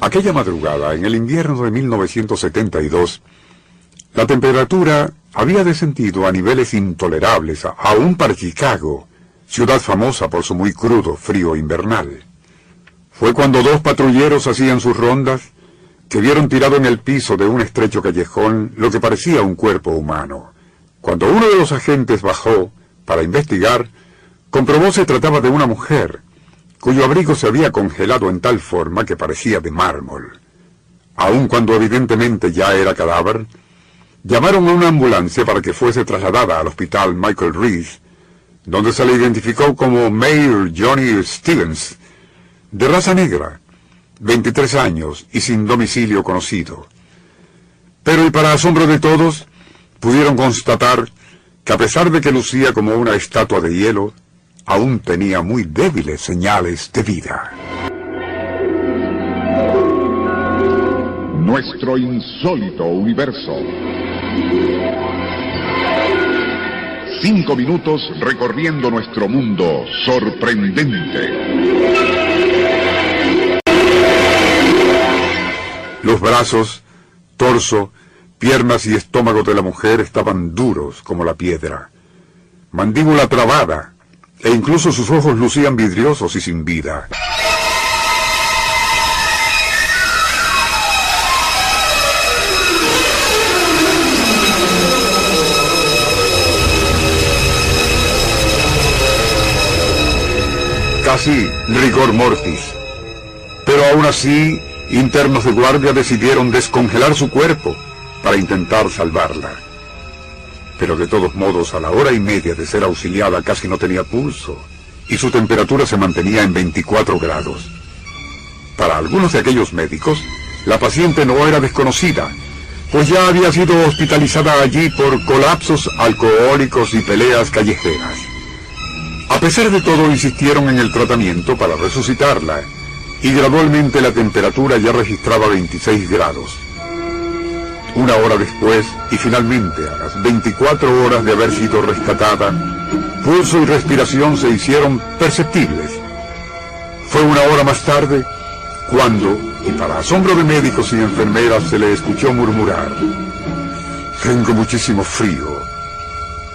Aquella madrugada, en el invierno de 1972, la temperatura había descendido a niveles intolerables, aún para Chicago, ciudad famosa por su muy crudo frío invernal. Fue cuando dos patrulleros hacían sus rondas que vieron tirado en el piso de un estrecho callejón lo que parecía un cuerpo humano. Cuando uno de los agentes bajó para investigar, comprobó se trataba de una mujer, cuyo abrigo se había congelado en tal forma que parecía de mármol. Aun cuando evidentemente ya era cadáver, llamaron a una ambulancia para que fuese trasladada al hospital Michael Reese, donde se le identificó como Mayor Johnny Stevens, de raza negra, 23 años y sin domicilio conocido. Pero y para asombro de todos, pudieron constatar que a pesar de que lucía como una estatua de hielo, aún tenía muy débiles señales de vida. Nuestro insólito universo. Cinco minutos recorriendo nuestro mundo sorprendente. Los brazos, torso, piernas y estómago de la mujer estaban duros como la piedra. Mandíbula trabada, e incluso sus ojos lucían vidriosos y sin vida. Casi rigor mortis. Pero aún así, internos de guardia decidieron descongelar su cuerpo para intentar salvarla. Pero de todos modos, a la hora y media de ser auxiliada casi no tenía pulso y su temperatura se mantenía en 24 grados. Para algunos de aquellos médicos, la paciente no era desconocida, pues ya había sido hospitalizada allí por colapsos alcohólicos y peleas callejeras. A pesar de todo, insistieron en el tratamiento para resucitarla, y gradualmente la temperatura ya registraba 26 grados. Una hora después, y finalmente a las 24 horas de haber sido rescatada, pulso y respiración se hicieron perceptibles. Fue una hora más tarde cuando, y para asombro de médicos y enfermeras, se le escuchó murmurar, Tengo muchísimo frío.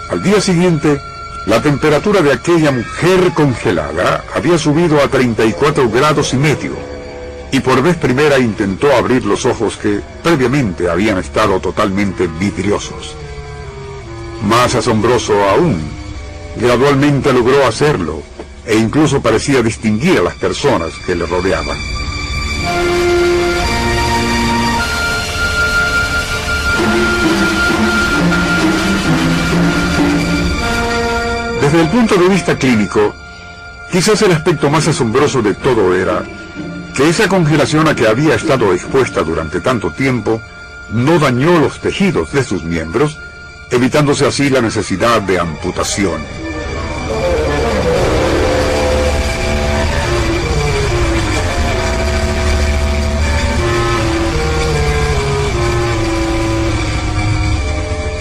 Al día siguiente, la temperatura de aquella mujer congelada había subido a 34 grados y medio, y por vez primera intentó abrir los ojos que previamente habían estado totalmente vidriosos. Más asombroso aún, gradualmente logró hacerlo, e incluso parecía distinguir a las personas que le rodeaban. Desde el punto de vista clínico, quizás el aspecto más asombroso de todo era que esa congelación a que había estado expuesta durante tanto tiempo no dañó los tejidos de sus miembros, evitándose así la necesidad de amputación.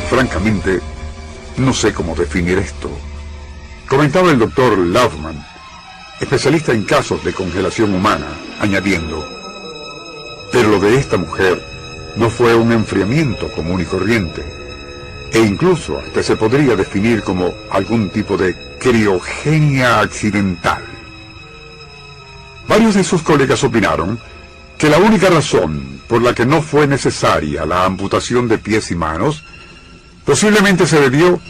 Francamente, no sé cómo definir esto. Comentaba el doctor Loveman, especialista en casos de congelación humana, añadiendo, pero lo de esta mujer no fue un enfriamiento común y corriente, e incluso hasta se podría definir como algún tipo de criogenia accidental. Varios de sus colegas opinaron que la única razón por la que no fue necesaria la amputación de pies y manos posiblemente se debió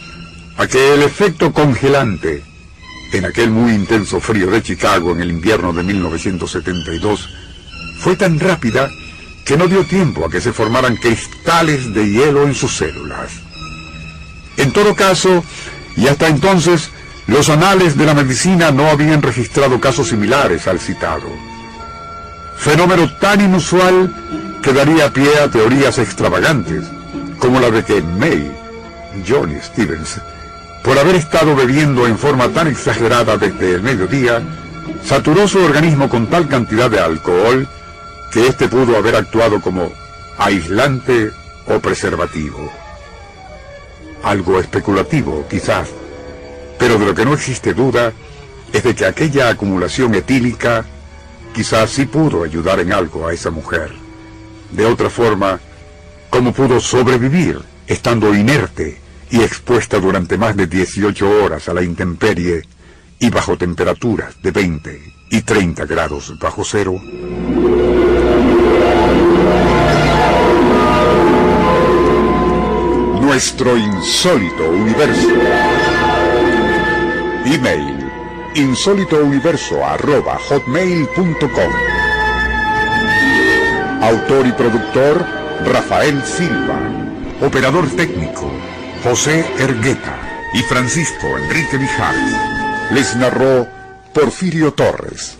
a que el efecto congelante en aquel muy intenso frío de Chicago en el invierno de 1972 fue tan rápida que no dio tiempo a que se formaran cristales de hielo en sus células. En todo caso, y hasta entonces, los anales de la medicina no habían registrado casos similares al citado. Fenómeno tan inusual que daría pie a teorías extravagantes, como la de que May, Johnny Stevens, por haber estado bebiendo en forma tan exagerada desde el mediodía, saturó su organismo con tal cantidad de alcohol que éste pudo haber actuado como aislante o preservativo. Algo especulativo, quizás, pero de lo que no existe duda es de que aquella acumulación etílica quizás sí pudo ayudar en algo a esa mujer. De otra forma, ¿cómo pudo sobrevivir estando inerte y expuesta durante más de 18 horas a la intemperie y bajo temperaturas de 20 y 30 grados bajo cero? Nuestro insólito universo. Email insólitouniverso.hotmail.com Autor y productor Rafael Silva. Operador técnico José Ergueta y Francisco Enrique Mijares. Les narró Porfirio Torres.